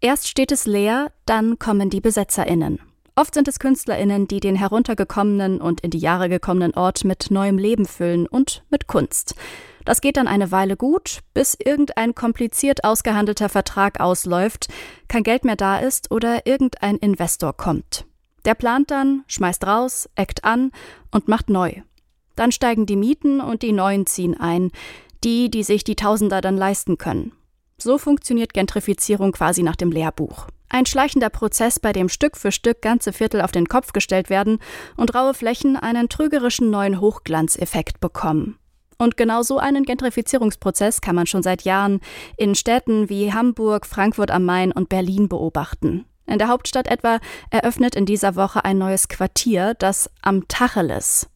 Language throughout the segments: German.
Erst steht es leer, dann kommen die BesetzerInnen. Oft sind es KünstlerInnen, die den heruntergekommenen und in die Jahre gekommenen Ort mit neuem Leben füllen und mit Kunst. Das geht dann eine Weile gut, bis irgendein kompliziert ausgehandelter Vertrag ausläuft, kein Geld mehr da ist oder irgendein Investor kommt. Der plant dann, schmeißt raus, eckt an und macht neu. Dann steigen die Mieten und die Neuen ziehen ein, die, die sich die Tausender dann leisten können. So funktioniert Gentrifizierung quasi nach dem Lehrbuch. Ein schleichender Prozess, bei dem Stück für Stück ganze Viertel auf den Kopf gestellt werden und raue Flächen einen trügerischen neuen Hochglanzeffekt bekommen. Und genau so einen Gentrifizierungsprozess kann man schon seit Jahren in Städten wie Hamburg, Frankfurt am Main und Berlin beobachten. In der Hauptstadt etwa eröffnet in dieser Woche ein neues Quartier, das Am Tacheles.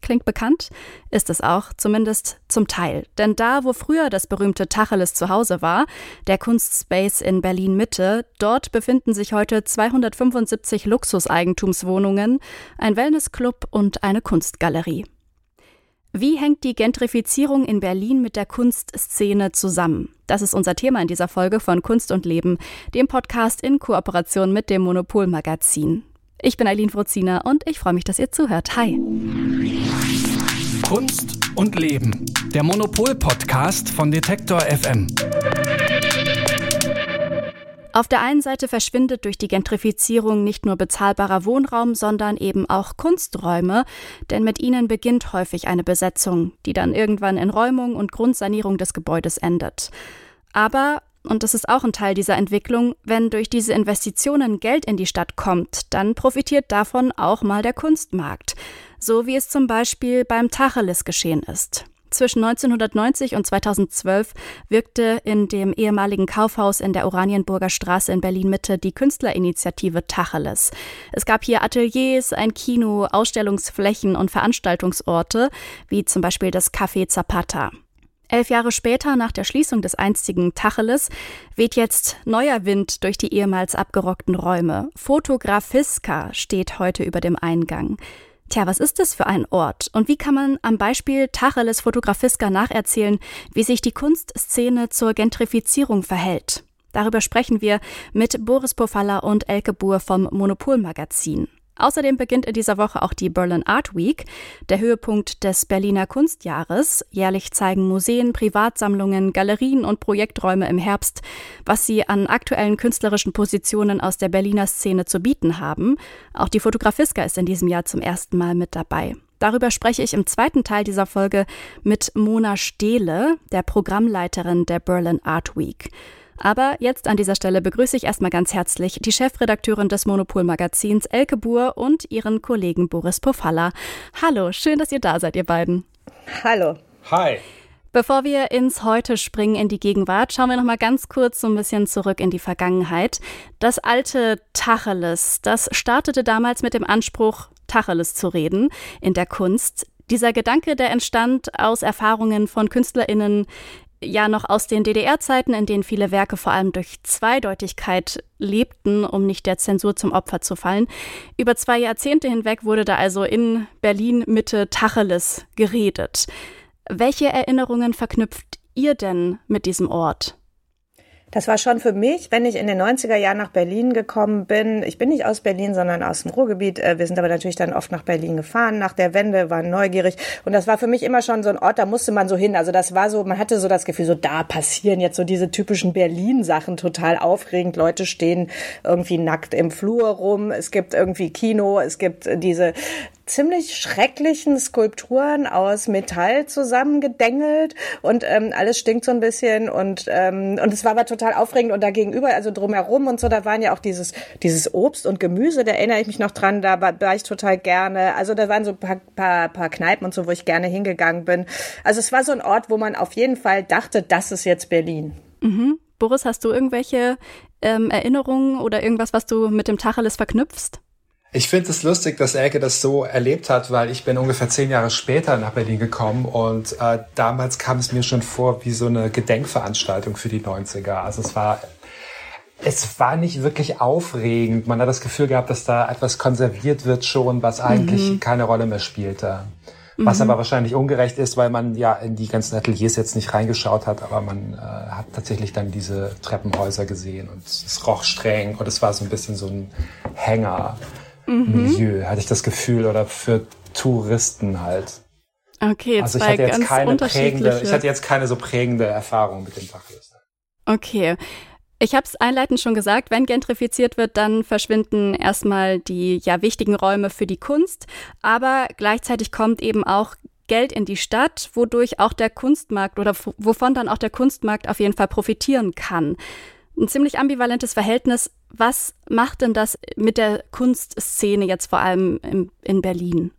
Klingt bekannt? Ist es auch, zumindest zum Teil. Denn da, wo früher das berühmte Tacheles zu Hause war, der Kunstspace in Berlin Mitte, dort befinden sich heute 275 Luxuseigentumswohnungen, ein Wellnessclub und eine Kunstgalerie. Wie hängt die Gentrifizierung in Berlin mit der Kunstszene zusammen? Das ist unser Thema in dieser Folge von Kunst und Leben, dem Podcast in Kooperation mit dem Monopol-Magazin. Ich bin Eileen Fruzina und ich freue mich, dass ihr zuhört. Hi. Kunst und Leben, der Monopol-Podcast von Detektor FM. Auf der einen Seite verschwindet durch die Gentrifizierung nicht nur bezahlbarer Wohnraum, sondern eben auch Kunsträume, denn mit ihnen beginnt häufig eine Besetzung, die dann irgendwann in Räumung und Grundsanierung des Gebäudes endet. Aber und das ist auch ein Teil dieser Entwicklung, wenn durch diese Investitionen Geld in die Stadt kommt, dann profitiert davon auch mal der Kunstmarkt, so wie es zum Beispiel beim Tacheles geschehen ist. Zwischen 1990 und 2012 wirkte in dem ehemaligen Kaufhaus in der Oranienburger Straße in Berlin-Mitte die Künstlerinitiative Tacheles. Es gab hier Ateliers, ein Kino, Ausstellungsflächen und Veranstaltungsorte, wie zum Beispiel das Café Zapata. Elf Jahre später, nach der Schließung des einstigen Tacheles, weht jetzt neuer Wind durch die ehemals abgerockten Räume. Fotografiska steht heute über dem Eingang. Tja, was ist das für ein Ort? Und wie kann man am Beispiel Tacheles Fotografiska nacherzählen, wie sich die Kunstszene zur Gentrifizierung verhält? Darüber sprechen wir mit Boris Pofalla und Elke Buhr vom Monopol-Magazin. Außerdem beginnt in dieser Woche auch die Berlin Art Week, der Höhepunkt des Berliner Kunstjahres. Jährlich zeigen Museen, Privatsammlungen, Galerien und Projekträume im Herbst, was sie an aktuellen künstlerischen Positionen aus der Berliner Szene zu bieten haben. Auch die Fotografiska ist in diesem Jahr zum ersten Mal mit dabei. Darüber spreche ich im zweiten Teil dieser Folge mit Mona Stehle, der Programmleiterin der Berlin Art Week. Aber jetzt an dieser Stelle begrüße ich erstmal ganz herzlich die Chefredakteurin des Monopol-Magazins Elke Buhr und ihren Kollegen Boris Pofalla. Hallo, schön, dass ihr da seid, ihr beiden. Hallo. Hi. Bevor wir ins Heute springen, in die Gegenwart, schauen wir noch mal ganz kurz so ein bisschen zurück in die Vergangenheit. Das alte Tacheles, das startete damals mit dem Anspruch, Tacheles zu reden in der Kunst. Dieser Gedanke, der entstand aus Erfahrungen von KünstlerInnen ja noch aus den DDR-Zeiten, in denen viele Werke vor allem durch Zweideutigkeit lebten, um nicht der Zensur zum Opfer zu fallen. Über zwei Jahrzehnte hinweg wurde da also in Berlin Mitte Tacheles geredet. Welche Erinnerungen verknüpft ihr denn mit diesem Ort? Das war schon für mich, wenn ich in den 90er Jahren nach Berlin gekommen bin. Ich bin nicht aus Berlin, sondern aus dem Ruhrgebiet. Äh, wir sind aber natürlich dann oft nach Berlin gefahren. Nach der Wende waren neugierig. Und das war für mich immer schon so ein Ort, da musste man so hin. Also das war so, man hatte so das Gefühl, so da passieren jetzt so diese typischen Berlin-Sachen total aufregend. Leute stehen irgendwie nackt im Flur rum. Es gibt irgendwie Kino. Es gibt diese ziemlich schrecklichen Skulpturen aus Metall zusammengedengelt und ähm, alles stinkt so ein bisschen und ähm, und es war aber total aufregend und da gegenüber, also drumherum und so, da waren ja auch dieses dieses Obst und Gemüse, da erinnere ich mich noch dran, da war, war ich total gerne. Also da waren so paar, paar, paar Kneipen und so, wo ich gerne hingegangen bin. Also es war so ein Ort, wo man auf jeden Fall dachte, das ist jetzt Berlin. Mhm. Boris, hast du irgendwelche ähm, Erinnerungen oder irgendwas, was du mit dem Tacheles verknüpfst? Ich finde es lustig, dass Elke das so erlebt hat, weil ich bin ungefähr zehn Jahre später nach Berlin gekommen und äh, damals kam es mir schon vor wie so eine Gedenkveranstaltung für die 90er. Also es war es war nicht wirklich aufregend. Man hat das Gefühl gehabt, dass da etwas konserviert wird schon, was eigentlich mhm. keine Rolle mehr spielte. Was mhm. aber wahrscheinlich ungerecht ist, weil man ja in die ganzen Ateliers jetzt nicht reingeschaut hat, aber man äh, hat tatsächlich dann diese Treppenhäuser gesehen und es roch streng und es war so ein bisschen so ein Hänger-Milieu, mhm. hatte ich das Gefühl, oder für Touristen halt. Okay, also ich hatte jetzt keine prägende, ich hatte jetzt keine so prägende Erfahrung mit dem Tacheles. Okay. Ich habe es einleitend schon gesagt, wenn gentrifiziert wird, dann verschwinden erstmal die ja wichtigen Räume für die Kunst, aber gleichzeitig kommt eben auch Geld in die Stadt, wodurch auch der Kunstmarkt oder wovon dann auch der Kunstmarkt auf jeden Fall profitieren kann. Ein ziemlich ambivalentes Verhältnis. Was macht denn das mit der Kunstszene jetzt vor allem in, in Berlin?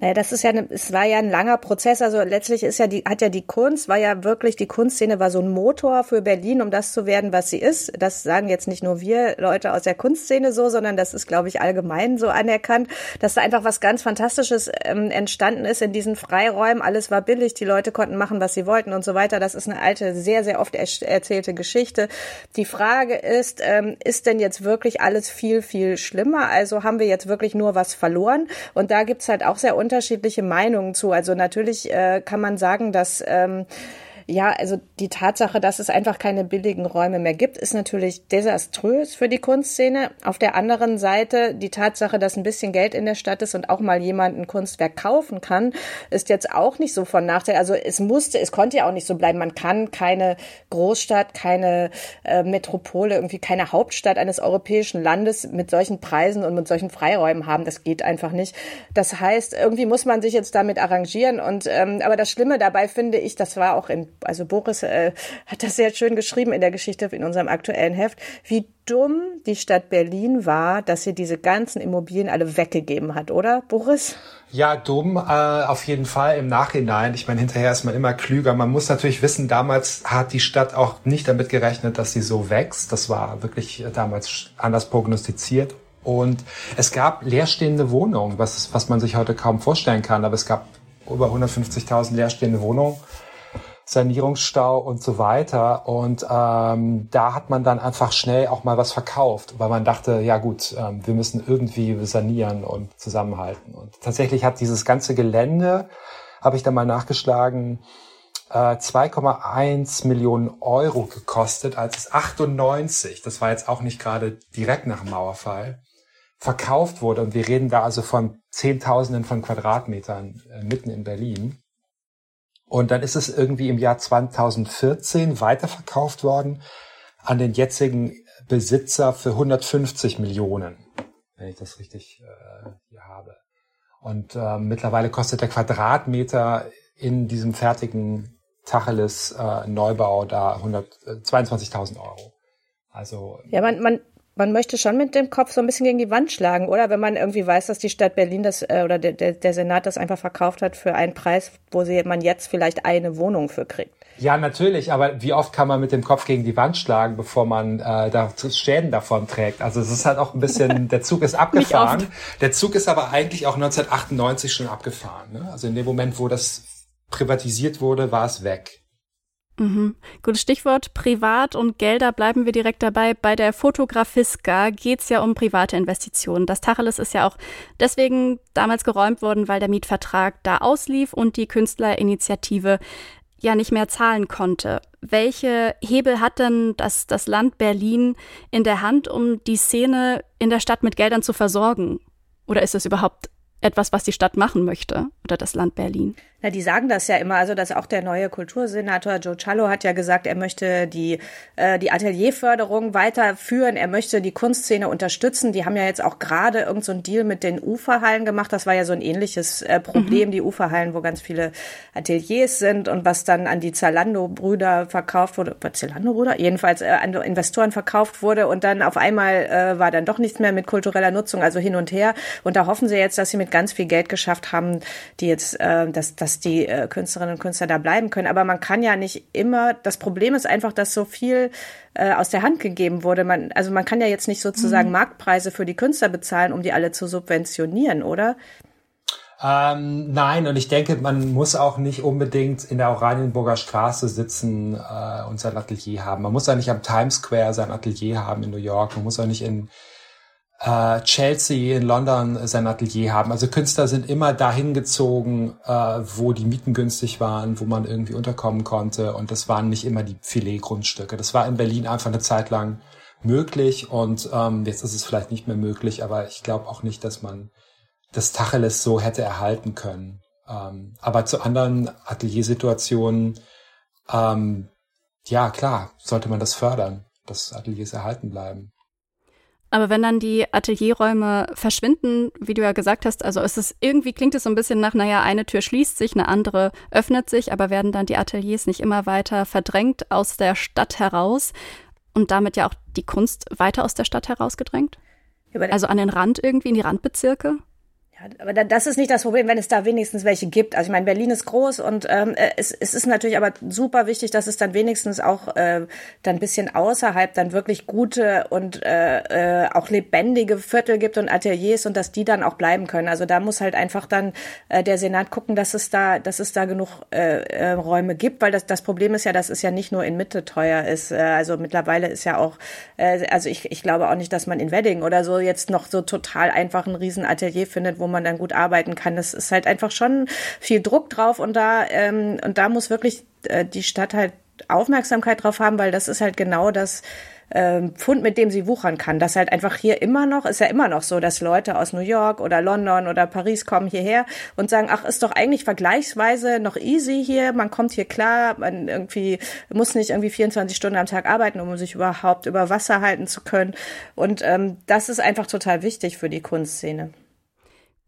Naja, das ist ja, eine, es war ja ein langer Prozess. Also letztlich ist ja die, hat ja die Kunst, war ja wirklich, die Kunstszene war so ein Motor für Berlin, um das zu werden, was sie ist. Das sagen jetzt nicht nur wir Leute aus der Kunstszene so, sondern das ist, glaube ich, allgemein so anerkannt, dass da einfach was ganz Fantastisches ähm, entstanden ist in diesen Freiräumen. Alles war billig, die Leute konnten machen, was sie wollten und so weiter. Das ist eine alte, sehr, sehr oft erzählte Geschichte. Die Frage ist, ähm, ist denn jetzt wirklich alles viel, viel schlimmer? Also haben wir jetzt wirklich nur was verloren? Und da gibt's halt auch sehr unterschiedliche Meinungen zu. Also natürlich äh, kann man sagen, dass ähm, ja, also die Tatsache, dass es einfach keine billigen Räume mehr gibt, ist natürlich desaströs für die Kunstszene. Auf der anderen Seite die Tatsache, dass ein bisschen Geld in der Stadt ist und auch mal jemand ein Kunstwerk kaufen kann, ist jetzt auch nicht so von Nachteil. Also es musste, es konnte ja auch nicht so bleiben. Man kann keine Großstadt, keine äh, Metropole, irgendwie keine Hauptstadt eines europäischen Landes mit solchen Preisen und mit solchen Freiräumen haben. Das geht einfach nicht. Das heißt, irgendwie muss man sich jetzt damit arrangieren. Und ähm, aber das Schlimme dabei finde ich, das war auch in also Boris äh, hat das sehr schön geschrieben in der Geschichte in unserem aktuellen Heft, wie dumm die Stadt Berlin war, dass sie diese ganzen Immobilien alle weggegeben hat, oder Boris? Ja, dumm, äh, auf jeden Fall im Nachhinein. Ich meine, hinterher ist man immer klüger. Man muss natürlich wissen, damals hat die Stadt auch nicht damit gerechnet, dass sie so wächst. Das war wirklich damals anders prognostiziert. Und es gab leerstehende Wohnungen, was, was man sich heute kaum vorstellen kann. Aber es gab über 150.000 leerstehende Wohnungen. Sanierungsstau und so weiter. Und ähm, da hat man dann einfach schnell auch mal was verkauft, weil man dachte, ja gut, ähm, wir müssen irgendwie sanieren und zusammenhalten. Und tatsächlich hat dieses ganze Gelände, habe ich dann mal nachgeschlagen, äh, 2,1 Millionen Euro gekostet, als es 98, das war jetzt auch nicht gerade direkt nach dem Mauerfall, verkauft wurde. Und wir reden da also von Zehntausenden von Quadratmetern äh, mitten in Berlin. Und dann ist es irgendwie im Jahr 2014 weiterverkauft worden an den jetzigen Besitzer für 150 Millionen, wenn ich das richtig äh, hier habe. Und äh, mittlerweile kostet der Quadratmeter in diesem fertigen Tacheles äh, Neubau da 122.000 Euro. Also ja, man, man man möchte schon mit dem Kopf so ein bisschen gegen die Wand schlagen, oder? Wenn man irgendwie weiß, dass die Stadt Berlin das äh, oder der, der, der Senat das einfach verkauft hat für einen Preis, wo sie, man jetzt vielleicht eine Wohnung für kriegt. Ja, natürlich, aber wie oft kann man mit dem Kopf gegen die Wand schlagen, bevor man äh, da Schäden davon trägt? Also es ist halt auch ein bisschen, der Zug ist abgefahren. Der Zug ist aber eigentlich auch 1998 schon abgefahren. Ne? Also in dem Moment, wo das privatisiert wurde, war es weg. Mhm. Gutes Stichwort. Privat und Gelder bleiben wir direkt dabei. Bei der Fotografiska geht es ja um private Investitionen. Das Tacheles ist ja auch deswegen damals geräumt worden, weil der Mietvertrag da auslief und die Künstlerinitiative ja nicht mehr zahlen konnte. Welche Hebel hat denn das, das Land Berlin in der Hand, um die Szene in der Stadt mit Geldern zu versorgen? Oder ist es überhaupt etwas, was die Stadt machen möchte oder das Land Berlin? Na, die sagen das ja immer. Also, dass auch der neue Kultursenator Joe Cialo hat ja gesagt, er möchte die, äh, die Atelierförderung weiterführen. Er möchte die Kunstszene unterstützen. Die haben ja jetzt auch gerade irgendein so Deal mit den Uferhallen gemacht. Das war ja so ein ähnliches äh, Problem, mhm. die Uferhallen, wo ganz viele Ateliers sind und was dann an die Zalando-Brüder verkauft wurde. Zalando-Brüder? Jedenfalls äh, an Investoren verkauft wurde und dann auf einmal äh, war dann doch nichts mehr mit kultureller Nutzung, also hin und her. Und da hoffen sie jetzt, dass sie mit ganz viel Geld geschafft haben, die jetzt, äh, dass, dass die äh, Künstlerinnen und Künstler da bleiben können. Aber man kann ja nicht immer, das Problem ist einfach, dass so viel äh, aus der Hand gegeben wurde. Man, also man kann ja jetzt nicht sozusagen mhm. Marktpreise für die Künstler bezahlen, um die alle zu subventionieren, oder? Ähm, nein, und ich denke, man muss auch nicht unbedingt in der Oranienburger Straße sitzen äh, und sein Atelier haben. Man muss auch nicht am Times Square sein Atelier haben in New York. Man muss auch nicht in äh, Chelsea in London sein Atelier haben. Also Künstler sind immer dahin gezogen, äh, wo die Mieten günstig waren, wo man irgendwie unterkommen konnte. Und das waren nicht immer die Filetgrundstücke. Das war in Berlin einfach eine Zeit lang möglich und ähm, jetzt ist es vielleicht nicht mehr möglich, aber ich glaube auch nicht, dass man das Tacheles so hätte erhalten können. Ähm, aber zu anderen Ateliersituationen, ähm, ja klar, sollte man das fördern, dass Ateliers erhalten bleiben. Aber wenn dann die Atelierräume verschwinden, wie du ja gesagt hast, also ist es irgendwie klingt es so ein bisschen nach, naja, eine Tür schließt sich, eine andere öffnet sich, aber werden dann die Ateliers nicht immer weiter verdrängt aus der Stadt heraus und damit ja auch die Kunst weiter aus der Stadt herausgedrängt? Also an den Rand irgendwie, in die Randbezirke? Aber das ist nicht das Problem, wenn es da wenigstens welche gibt. Also ich meine, Berlin ist groß und ähm, äh, es, es ist natürlich aber super wichtig, dass es dann wenigstens auch äh, dann ein bisschen außerhalb dann wirklich gute und äh, äh, auch lebendige Viertel gibt und Ateliers und dass die dann auch bleiben können. Also da muss halt einfach dann äh, der Senat gucken, dass es da, dass es da genug äh, äh, Räume gibt, weil das, das Problem ist ja, dass es ja nicht nur in Mitte teuer ist. Äh, also mittlerweile ist ja auch, äh, also ich, ich glaube auch nicht, dass man in Wedding oder so jetzt noch so total einfach ein Riesenatelier findet, wo man man dann gut arbeiten kann. Das ist halt einfach schon viel Druck drauf und da ähm, und da muss wirklich äh, die Stadt halt Aufmerksamkeit drauf haben, weil das ist halt genau das ähm, Pfund, mit dem sie wuchern kann. Das halt einfach hier immer noch, ist ja immer noch so, dass Leute aus New York oder London oder Paris kommen hierher und sagen, ach, ist doch eigentlich vergleichsweise noch easy hier, man kommt hier klar, man irgendwie muss nicht irgendwie 24 Stunden am Tag arbeiten, um sich überhaupt über Wasser halten zu können. Und ähm, das ist einfach total wichtig für die Kunstszene.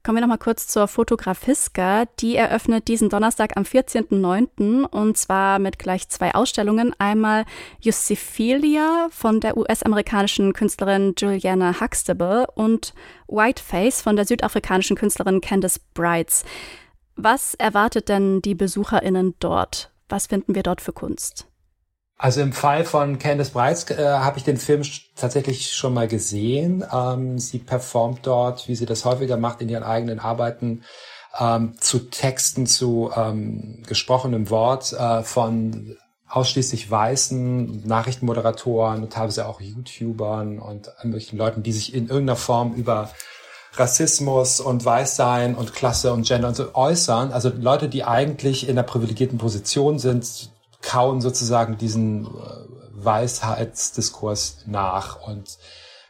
Kommen wir noch mal kurz zur Fotografiska. Die eröffnet diesen Donnerstag am 14.09. und zwar mit gleich zwei Ausstellungen. Einmal Justifia von der US-amerikanischen Künstlerin Juliana Huxtable und Whiteface von der südafrikanischen Künstlerin Candice Brights. Was erwartet denn die BesucherInnen dort? Was finden wir dort für Kunst? Also im Fall von Candice Breitz äh, habe ich den Film tatsächlich schon mal gesehen. Ähm, sie performt dort, wie sie das häufiger macht, in ihren eigenen Arbeiten ähm, zu Texten, zu ähm, gesprochenem Wort äh, von ausschließlich weißen Nachrichtenmoderatoren und teilweise auch YouTubern und irgendwelchen Leuten, die sich in irgendeiner Form über Rassismus und Weißsein und Klasse und Gender und so äußern. Also Leute, die eigentlich in einer privilegierten Position sind, kauen sozusagen diesen äh, Weisheitsdiskurs nach und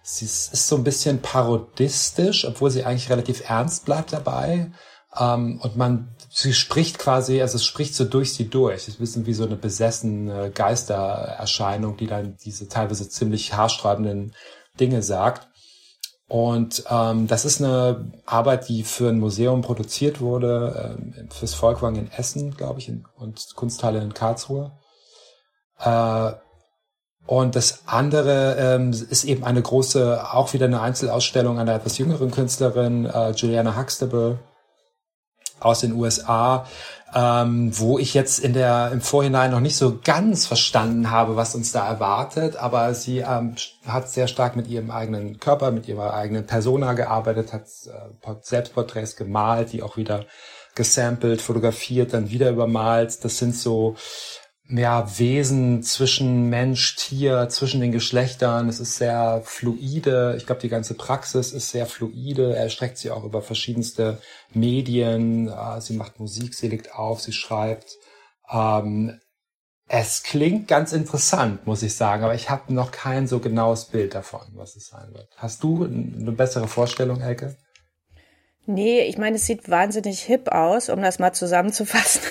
sie ist so ein bisschen parodistisch, obwohl sie eigentlich relativ ernst bleibt dabei. Ähm, und man, sie spricht quasi, also es spricht so durch sie durch. Es ist ein bisschen wie so eine besessene Geistererscheinung, die dann diese teilweise ziemlich haarsträubenden Dinge sagt. Und ähm, das ist eine Arbeit, die für ein Museum produziert wurde, ähm, fürs Volkwang in Essen, glaube ich, in, und Kunsthalle in Karlsruhe. Äh, und das andere ähm, ist eben eine große, auch wieder eine Einzelausstellung einer etwas jüngeren Künstlerin, äh, Juliana Huxtable aus den USA, ähm, wo ich jetzt in der im Vorhinein noch nicht so ganz verstanden habe, was uns da erwartet, aber sie ähm, hat sehr stark mit ihrem eigenen Körper, mit ihrer eigenen Persona gearbeitet, hat äh, Selbstporträts gemalt, die auch wieder gesampelt, fotografiert, dann wieder übermalt. Das sind so ja, Wesen zwischen Mensch, Tier, zwischen den Geschlechtern. Es ist sehr fluide. Ich glaube, die ganze Praxis ist sehr fluide. Er streckt sie auch über verschiedenste Medien. Ah, sie macht Musik, sie legt auf, sie schreibt. Ähm, es klingt ganz interessant, muss ich sagen, aber ich habe noch kein so genaues Bild davon, was es sein wird. Hast du eine bessere Vorstellung, Elke? Nee, ich meine, es sieht wahnsinnig hip aus, um das mal zusammenzufassen.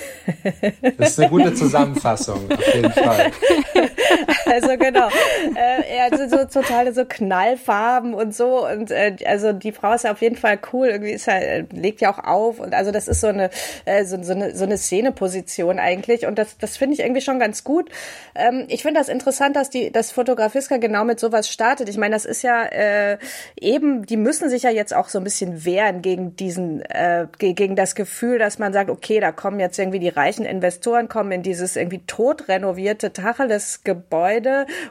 Das ist eine gute Zusammenfassung, auf jeden Fall. Also genau, äh, also so totale so Knallfarben und so und äh, also die Frau ist ja auf jeden Fall cool, irgendwie ist äh, legt ja auch auf und also das ist so eine äh, so, so eine so eine Szeneposition eigentlich und das das finde ich irgendwie schon ganz gut. Ähm, ich finde das interessant, dass die das Fotografiska genau mit sowas startet. Ich meine, das ist ja äh, eben, die müssen sich ja jetzt auch so ein bisschen wehren gegen diesen, äh, gegen das Gefühl, dass man sagt, okay, da kommen jetzt irgendwie die reichen Investoren, kommen in dieses irgendwie tot renovierte Tacheles-Gebäude Gebäude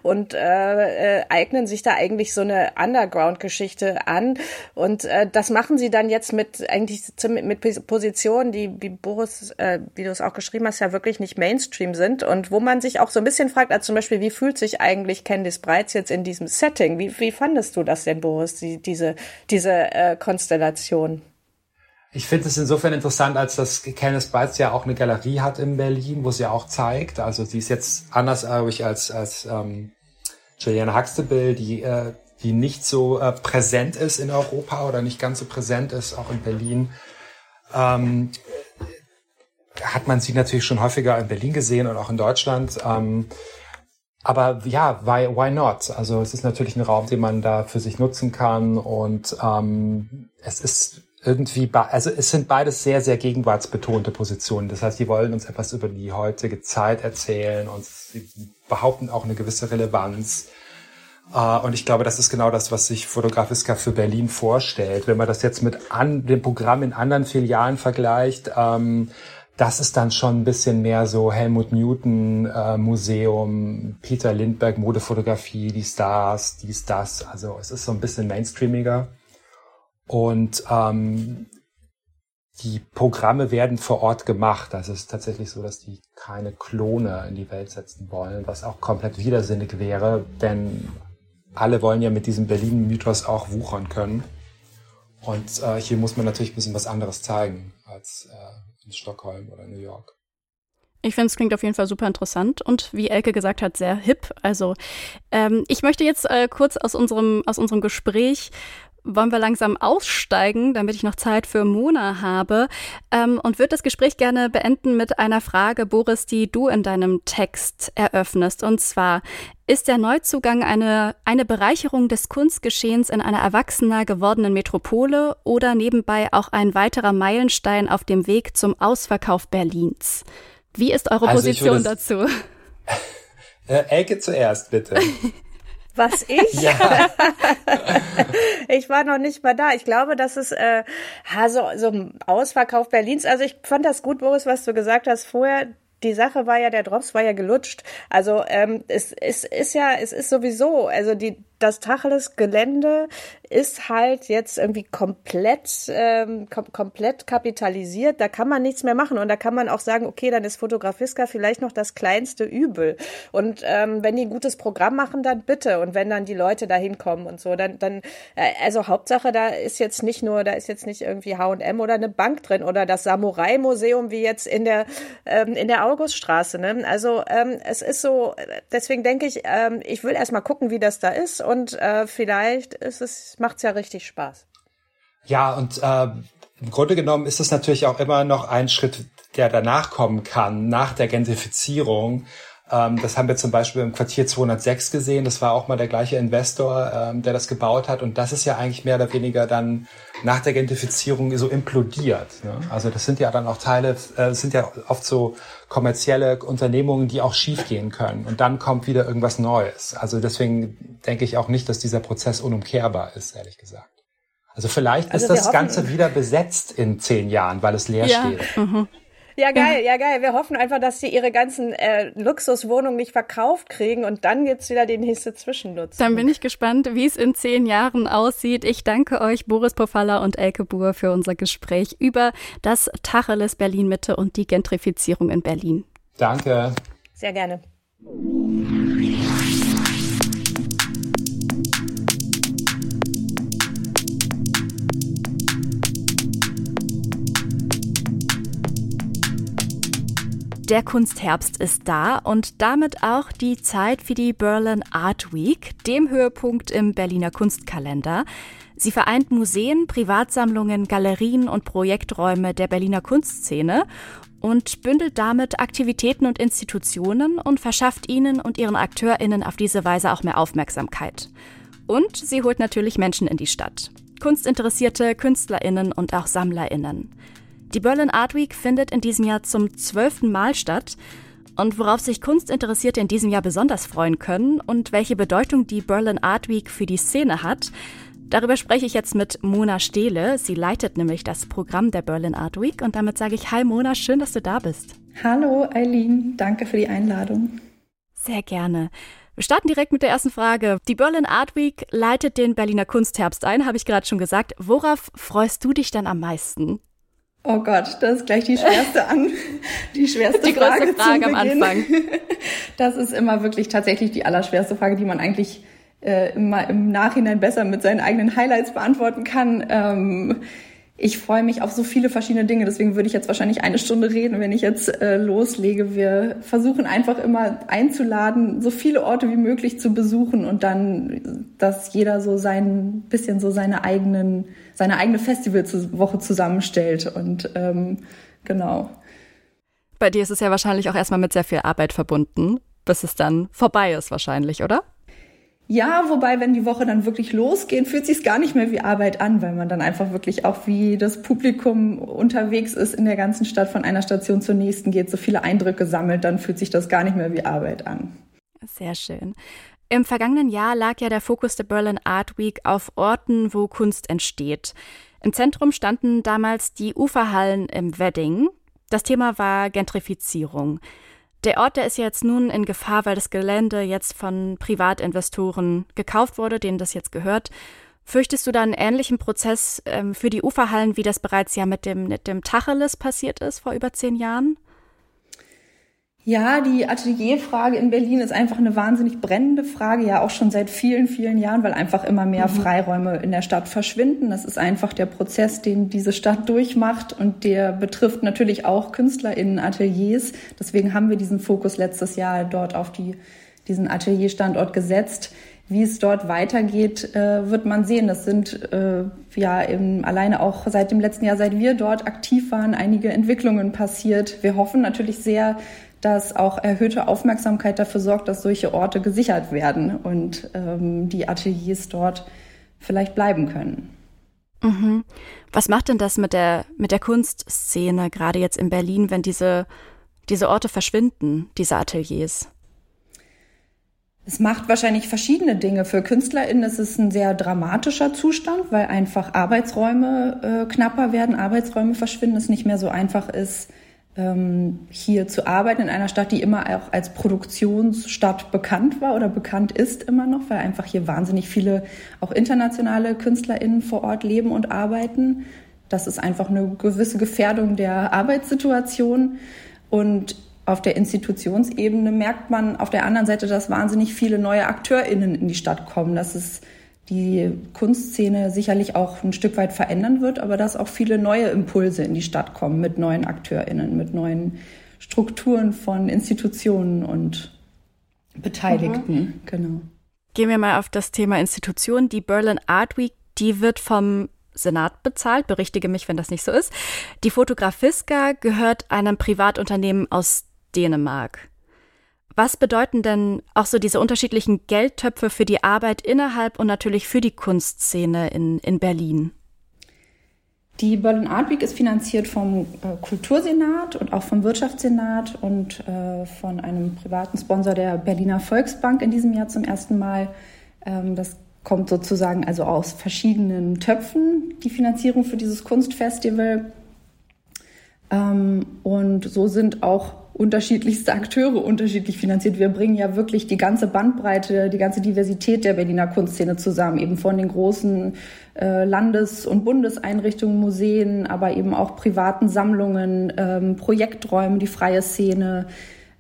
und äh, äh, eignen sich da eigentlich so eine Underground-Geschichte an. Und äh, das machen sie dann jetzt mit eigentlich mit Positionen, die, wie Boris, äh, wie du es auch geschrieben hast, ja wirklich nicht Mainstream sind und wo man sich auch so ein bisschen fragt, als zum Beispiel, wie fühlt sich eigentlich Candice Breitz jetzt in diesem Setting? Wie, wie fandest du das denn, Boris, die, diese, diese äh, Konstellation? Ich finde es insofern interessant, als dass Candice Breitz ja auch eine Galerie hat in Berlin, wo sie auch zeigt. Also sie ist jetzt anders, glaube ich, als, als ähm, Juliana Huxtable, die, äh, die nicht so äh, präsent ist in Europa oder nicht ganz so präsent ist, auch in Berlin. Ähm, hat man sie natürlich schon häufiger in Berlin gesehen und auch in Deutschland. Ähm, aber ja, why, why not? Also es ist natürlich ein Raum, den man da für sich nutzen kann und ähm, es ist irgendwie, also es sind beides sehr, sehr gegenwartsbetonte Positionen. Das heißt, die wollen uns etwas über die heutige Zeit erzählen und behaupten auch eine gewisse Relevanz. Uh, und ich glaube, das ist genau das, was sich Fotografiska für Berlin vorstellt. Wenn man das jetzt mit an, dem Programm in anderen Filialen vergleicht, ähm, das ist dann schon ein bisschen mehr so Helmut Newton äh, Museum, Peter Lindbergh Modefotografie, die Stars, dies, das. Also es ist so ein bisschen mainstreamiger. Und ähm, die Programme werden vor Ort gemacht. Also es ist tatsächlich so, dass die keine Klone in die Welt setzen wollen, was auch komplett widersinnig wäre, denn alle wollen ja mit diesem Berlin-Mythos auch wuchern können. Und äh, hier muss man natürlich ein bisschen was anderes zeigen als äh, in Stockholm oder New York. Ich finde, es klingt auf jeden Fall super interessant und wie Elke gesagt hat, sehr hip. Also ähm, ich möchte jetzt äh, kurz aus unserem, aus unserem Gespräch wollen wir langsam aussteigen, damit ich noch Zeit für Mona habe ähm, und würde das Gespräch gerne beenden mit einer Frage, Boris, die du in deinem Text eröffnest. Und zwar, ist der Neuzugang eine, eine Bereicherung des Kunstgeschehens in einer erwachsener gewordenen Metropole oder nebenbei auch ein weiterer Meilenstein auf dem Weg zum Ausverkauf Berlins? Wie ist eure also Position dazu? Äh, Elke zuerst, bitte. Was ich? Ja. ich war noch nicht mal da. Ich glaube, das ist äh, so, so ein Ausverkauf Berlins. Also ich fand das gut, Boris, was du gesagt hast vorher die Sache war ja, der Drops war ja gelutscht. Also ähm, es, es ist ja, es ist sowieso, also die das Tacheles Gelände ist halt jetzt irgendwie komplett, ähm, kom komplett kapitalisiert. Da kann man nichts mehr machen. Und da kann man auch sagen, okay, dann ist Fotografiska vielleicht noch das kleinste Übel. Und ähm, wenn die ein gutes Programm machen, dann bitte. Und wenn dann die Leute da hinkommen und so, dann, dann, äh, also Hauptsache, da ist jetzt nicht nur, da ist jetzt nicht irgendwie H&M oder eine Bank drin oder das Samurai-Museum wie jetzt in der, ähm, in der Auguststraße. Ne? Also ähm, es ist so, deswegen denke ich, ähm, ich will erst mal gucken, wie das da ist und äh, vielleicht ist es, macht's ja richtig Spaß. Ja, und äh, im Grunde genommen ist es natürlich auch immer noch ein Schritt, der danach kommen kann, nach der Gentrifizierung. Ähm, das haben wir zum Beispiel im Quartier 206 gesehen. Das war auch mal der gleiche Investor, ähm, der das gebaut hat. Und das ist ja eigentlich mehr oder weniger dann nach der Gentrifizierung so implodiert. Ne? Also das sind ja dann auch Teile, äh, das sind ja oft so kommerzielle Unternehmungen, die auch schiefgehen können. Und dann kommt wieder irgendwas Neues. Also deswegen denke ich auch nicht, dass dieser Prozess unumkehrbar ist, ehrlich gesagt. Also vielleicht also ist das Ganze wieder besetzt in zehn Jahren, weil es leer ja. steht. Mhm. Ja, geil, ja, geil. Wir hoffen einfach, dass sie ihre ganzen äh, Luxuswohnungen nicht verkauft kriegen und dann jetzt wieder die nächste Zwischennutz. Dann bin ich gespannt, wie es in zehn Jahren aussieht. Ich danke euch, Boris Pofalla und Elke Buhr, für unser Gespräch über das Tacheles Berlin Mitte und die Gentrifizierung in Berlin. Danke. Sehr gerne. Der Kunstherbst ist da und damit auch die Zeit für die Berlin Art Week, dem Höhepunkt im Berliner Kunstkalender. Sie vereint Museen, Privatsammlungen, Galerien und Projekträume der Berliner Kunstszene und bündelt damit Aktivitäten und Institutionen und verschafft ihnen und ihren Akteurinnen auf diese Weise auch mehr Aufmerksamkeit. Und sie holt natürlich Menschen in die Stadt. Kunstinteressierte Künstlerinnen und auch Sammlerinnen. Die Berlin Art Week findet in diesem Jahr zum zwölften Mal statt. Und worauf sich Kunstinteressierte in diesem Jahr besonders freuen können und welche Bedeutung die Berlin Art Week für die Szene hat, darüber spreche ich jetzt mit Mona Stehle. Sie leitet nämlich das Programm der Berlin Art Week. Und damit sage ich Hi Mona, schön, dass du da bist. Hallo Eileen, danke für die Einladung. Sehr gerne. Wir starten direkt mit der ersten Frage. Die Berlin Art Week leitet den Berliner Kunstherbst ein, habe ich gerade schon gesagt. Worauf freust du dich dann am meisten? Oh Gott, das ist gleich die schwerste an, die schwerste die Frage, Frage am Anfang. Das ist immer wirklich tatsächlich die allerschwerste Frage, die man eigentlich äh, immer im Nachhinein besser mit seinen eigenen Highlights beantworten kann. Ähm, ich freue mich auf so viele verschiedene Dinge, deswegen würde ich jetzt wahrscheinlich eine Stunde reden, wenn ich jetzt äh, loslege. Wir versuchen einfach immer einzuladen, so viele Orte wie möglich zu besuchen und dann, dass jeder so sein bisschen so seine eigenen, seine eigene Festivalwoche zusammenstellt und ähm, genau. Bei dir ist es ja wahrscheinlich auch erstmal mit sehr viel Arbeit verbunden, bis es dann vorbei ist wahrscheinlich, oder? Ja, wobei, wenn die Woche dann wirklich losgeht, fühlt sich gar nicht mehr wie Arbeit an, weil man dann einfach wirklich auch wie das Publikum unterwegs ist in der ganzen Stadt von einer Station zur nächsten geht, so viele Eindrücke sammelt, dann fühlt sich das gar nicht mehr wie Arbeit an. Sehr schön. Im vergangenen Jahr lag ja der Fokus der Berlin Art Week auf Orten, wo Kunst entsteht. Im Zentrum standen damals die Uferhallen im Wedding. Das Thema war Gentrifizierung. Der Ort, der ist jetzt nun in Gefahr, weil das Gelände jetzt von Privatinvestoren gekauft wurde, denen das jetzt gehört. Fürchtest du da einen ähnlichen Prozess ähm, für die Uferhallen, wie das bereits ja mit dem, mit dem Tacheles passiert ist vor über zehn Jahren? Ja, die Atelierfrage in Berlin ist einfach eine wahnsinnig brennende Frage, ja auch schon seit vielen, vielen Jahren, weil einfach immer mehr mhm. Freiräume in der Stadt verschwinden. Das ist einfach der Prozess, den diese Stadt durchmacht und der betrifft natürlich auch KünstlerInnen Ateliers. Deswegen haben wir diesen Fokus letztes Jahr dort auf die, diesen Atelierstandort gesetzt. Wie es dort weitergeht, äh, wird man sehen. Das sind äh, ja eben alleine auch seit dem letzten Jahr, seit wir dort aktiv waren, einige Entwicklungen passiert. Wir hoffen natürlich sehr, dass auch erhöhte Aufmerksamkeit dafür sorgt, dass solche Orte gesichert werden und ähm, die Ateliers dort vielleicht bleiben können. Mhm. Was macht denn das mit der, mit der Kunstszene, gerade jetzt in Berlin, wenn diese, diese Orte verschwinden, diese Ateliers? Es macht wahrscheinlich verschiedene Dinge. Für KünstlerInnen ist es ein sehr dramatischer Zustand, weil einfach Arbeitsräume äh, knapper werden, Arbeitsräume verschwinden, es nicht mehr so einfach ist, hier zu arbeiten in einer Stadt, die immer auch als Produktionsstadt bekannt war oder bekannt ist immer noch, weil einfach hier wahnsinnig viele auch internationale KünstlerInnen vor Ort leben und arbeiten. Das ist einfach eine gewisse Gefährdung der Arbeitssituation. Und auf der Institutionsebene merkt man auf der anderen Seite, dass wahnsinnig viele neue AkteurInnen in die Stadt kommen. Das ist die Kunstszene sicherlich auch ein Stück weit verändern wird, aber dass auch viele neue Impulse in die Stadt kommen mit neuen AkteurInnen, mit neuen Strukturen von Institutionen und Beteiligten. Mhm. Genau. Gehen wir mal auf das Thema Institutionen. Die Berlin Art Week, die wird vom Senat bezahlt. Berichtige mich, wenn das nicht so ist. Die Fotografiska gehört einem Privatunternehmen aus Dänemark. Was bedeuten denn auch so diese unterschiedlichen Geldtöpfe für die Arbeit innerhalb und natürlich für die Kunstszene in, in Berlin? Die Berlin Art Week ist finanziert vom äh, Kultursenat und auch vom Wirtschaftssenat und äh, von einem privaten Sponsor der Berliner Volksbank in diesem Jahr zum ersten Mal. Ähm, das kommt sozusagen also aus verschiedenen Töpfen, die Finanzierung für dieses Kunstfestival. Ähm, und so sind auch unterschiedlichste Akteure unterschiedlich finanziert. Wir bringen ja wirklich die ganze Bandbreite, die ganze Diversität der Berliner Kunstszene zusammen, eben von den großen äh, Landes- und Bundeseinrichtungen, Museen, aber eben auch privaten Sammlungen, ähm, Projekträumen, die freie Szene.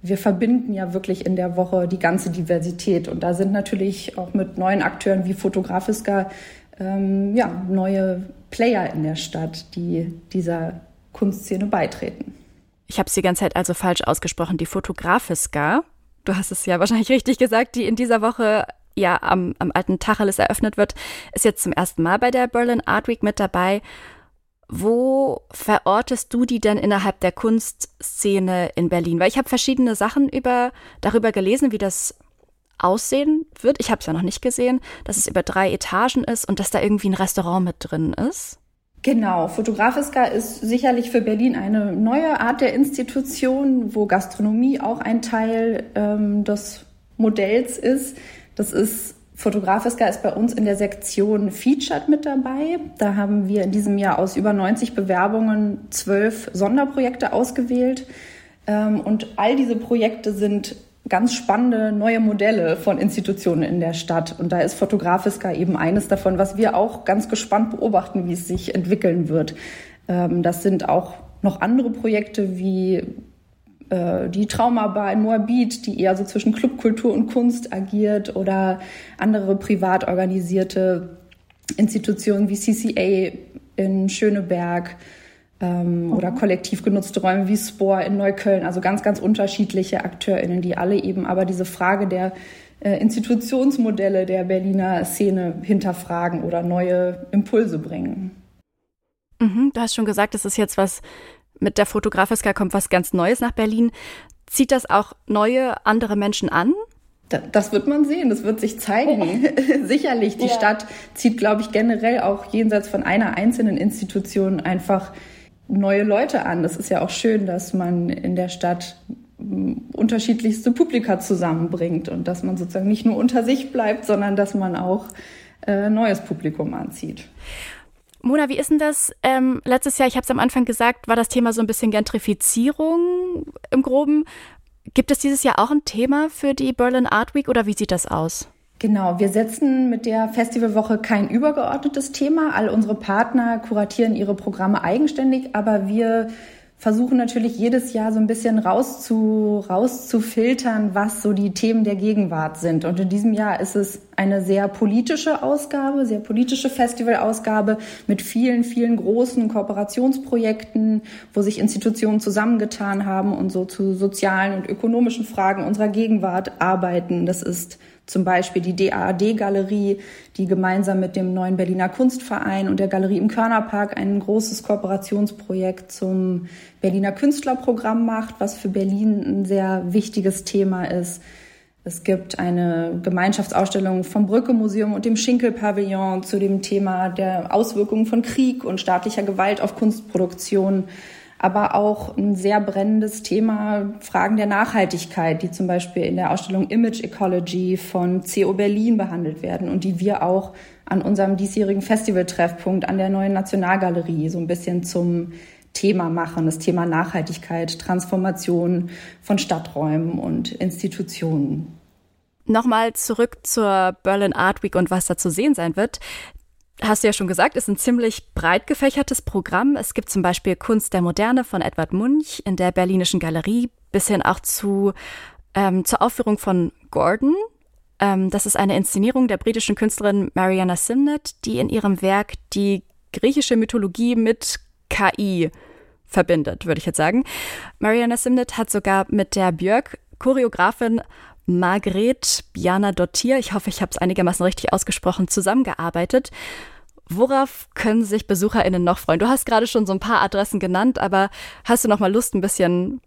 Wir verbinden ja wirklich in der Woche die ganze Diversität und da sind natürlich auch mit neuen Akteuren wie Fotografiska ähm, ja, neue Player in der Stadt, die dieser Kunstszene beitreten. Ich habe es die ganze Zeit also falsch ausgesprochen, die Fotografiska. Du hast es ja wahrscheinlich richtig gesagt, die in dieser Woche ja am, am alten Tacheles eröffnet wird, ist jetzt zum ersten Mal bei der Berlin Art Week mit dabei. Wo verortest du die denn innerhalb der Kunstszene in Berlin? Weil ich habe verschiedene Sachen über, darüber gelesen, wie das aussehen wird. Ich habe es ja noch nicht gesehen, dass es über drei Etagen ist und dass da irgendwie ein Restaurant mit drin ist. Genau, Fotografiska ist sicherlich für Berlin eine neue Art der Institution, wo Gastronomie auch ein Teil ähm, des Modells ist. Das ist Fotografiska ist bei uns in der Sektion Featured mit dabei. Da haben wir in diesem Jahr aus über 90 Bewerbungen zwölf Sonderprojekte ausgewählt. Ähm, und all diese Projekte sind ganz spannende neue Modelle von Institutionen in der Stadt. Und da ist Fotografiska eben eines davon, was wir auch ganz gespannt beobachten, wie es sich entwickeln wird. Ähm, das sind auch noch andere Projekte wie äh, die Traumabar in Moabit, die eher so zwischen Clubkultur und Kunst agiert oder andere privat organisierte Institutionen wie CCA in Schöneberg ähm, mhm. oder kollektiv genutzte Räume wie Spor in Neukölln. Also ganz, ganz unterschiedliche AkteurInnen, die alle eben aber diese Frage der äh, Institutionsmodelle der Berliner Szene hinterfragen oder neue Impulse bringen. Mhm, du hast schon gesagt, es ist jetzt was mit der Fotografiska kommt was ganz Neues nach Berlin. Zieht das auch neue andere Menschen an? Das wird man sehen, das wird sich zeigen. Sicherlich, die ja. Stadt zieht, glaube ich, generell auch jenseits von einer einzelnen Institution einfach neue Leute an. Das ist ja auch schön, dass man in der Stadt hm, unterschiedlichste Publika zusammenbringt und dass man sozusagen nicht nur unter sich bleibt, sondern dass man auch äh, neues Publikum anzieht. Mona, wie ist denn das? Ähm, letztes Jahr, ich habe es am Anfang gesagt, war das Thema so ein bisschen Gentrifizierung im Groben. Gibt es dieses Jahr auch ein Thema für die Berlin Art Week oder wie sieht das aus? Genau, wir setzen mit der Festivalwoche kein übergeordnetes Thema. All unsere Partner kuratieren ihre Programme eigenständig, aber wir versuchen natürlich jedes Jahr so ein bisschen rauszu, rauszufiltern, was so die Themen der Gegenwart sind. Und in diesem Jahr ist es eine sehr politische Ausgabe, sehr politische Festivalausgabe mit vielen, vielen großen Kooperationsprojekten, wo sich Institutionen zusammengetan haben und so zu sozialen und ökonomischen Fragen unserer Gegenwart arbeiten. Das ist zum Beispiel die DAAD-Galerie, die gemeinsam mit dem neuen Berliner Kunstverein und der Galerie im Körnerpark ein großes Kooperationsprojekt zum Berliner Künstlerprogramm macht, was für Berlin ein sehr wichtiges Thema ist. Es gibt eine Gemeinschaftsausstellung vom Brücke Museum und dem Schinkel Pavillon zu dem Thema der Auswirkungen von Krieg und staatlicher Gewalt auf Kunstproduktion aber auch ein sehr brennendes Thema Fragen der Nachhaltigkeit, die zum Beispiel in der Ausstellung Image Ecology von CO Berlin behandelt werden und die wir auch an unserem diesjährigen Festivaltreffpunkt an der neuen Nationalgalerie so ein bisschen zum Thema machen, das Thema Nachhaltigkeit, Transformation von Stadträumen und Institutionen. Nochmal zurück zur Berlin Art Week und was da zu sehen sein wird hast du ja schon gesagt, ist ein ziemlich breit gefächertes Programm. Es gibt zum Beispiel Kunst der Moderne von Edward Munch in der Berlinischen Galerie, bis hin auch zu, ähm, zur Aufführung von Gordon. Ähm, das ist eine Inszenierung der britischen Künstlerin Mariana Simnett, die in ihrem Werk die griechische Mythologie mit KI verbindet, würde ich jetzt sagen. Mariana Simnett hat sogar mit der Björk Choreografin Margret Bjana Dottir, ich hoffe, ich habe es einigermaßen richtig ausgesprochen, zusammengearbeitet. Worauf können sich BesucherInnen noch freuen? Du hast gerade schon so ein paar Adressen genannt, aber hast du noch mal Lust, ein bisschen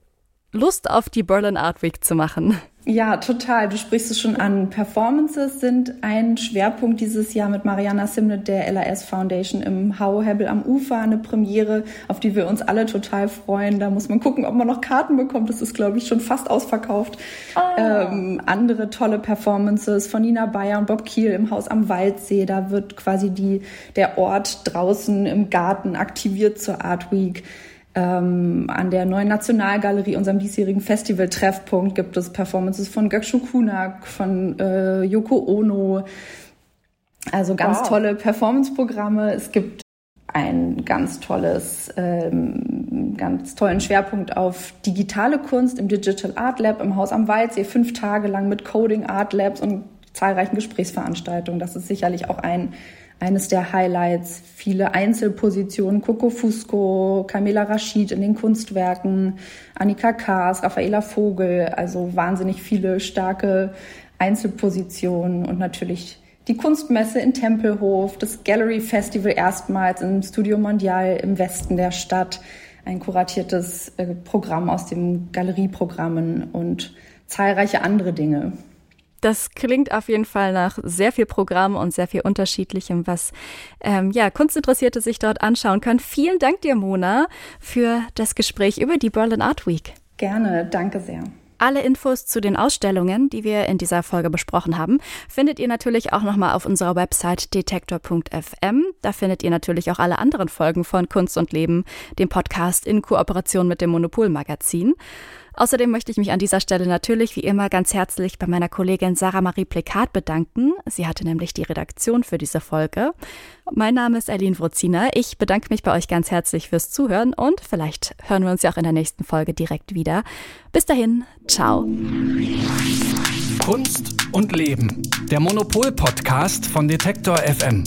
Lust auf die Berlin Art Week zu machen? Ja, total. Du sprichst es schon an. Performances sind ein Schwerpunkt dieses Jahr mit Mariana Simnet der LAS Foundation im Hau Hebel am Ufer. Eine Premiere, auf die wir uns alle total freuen. Da muss man gucken, ob man noch Karten bekommt. Das ist, glaube ich, schon fast ausverkauft. Oh. Ähm, andere tolle Performances von Nina Bayer und Bob Kiel im Haus am Waldsee. Da wird quasi die, der Ort draußen im Garten aktiviert zur Art Week. Ähm, an der neuen Nationalgalerie, unserem diesjährigen Festival-Treffpunkt, gibt es Performances von Göksu Kunak, von äh, Yoko Ono. Also ganz wow. tolle Performance-Programme. Es gibt ein ganz tolles, ähm, ganz tollen Schwerpunkt auf digitale Kunst im Digital Art Lab im Haus am Waldsee, fünf Tage lang mit Coding Art Labs und zahlreichen Gesprächsveranstaltungen. Das ist sicherlich auch ein eines der Highlights. Viele Einzelpositionen, Coco Fusco, Camila Rashid in den Kunstwerken, Annika Kaas, Raffaela Vogel, also wahnsinnig viele starke Einzelpositionen und natürlich die Kunstmesse in Tempelhof, das Gallery Festival erstmals im Studio Mondial im Westen der Stadt, ein kuratiertes äh, Programm aus den Galerieprogrammen und zahlreiche andere Dinge. Das klingt auf jeden Fall nach sehr viel Programm und sehr viel Unterschiedlichem, was ähm, ja, Kunstinteressierte sich dort anschauen können. Vielen Dank dir, Mona, für das Gespräch über die Berlin Art Week. Gerne, danke sehr. Alle Infos zu den Ausstellungen, die wir in dieser Folge besprochen haben, findet ihr natürlich auch nochmal auf unserer Website detektor.fm. Da findet ihr natürlich auch alle anderen Folgen von Kunst und Leben, dem Podcast in Kooperation mit dem Monopol Magazin. Außerdem möchte ich mich an dieser Stelle natürlich wie immer ganz herzlich bei meiner Kollegin Sarah Marie Plekat bedanken. Sie hatte nämlich die Redaktion für diese Folge. Mein Name ist Erlin Wrozina. Ich bedanke mich bei euch ganz herzlich fürs Zuhören und vielleicht hören wir uns ja auch in der nächsten Folge direkt wieder. Bis dahin, ciao. Kunst und Leben. Der Monopol-Podcast von Detektor FM.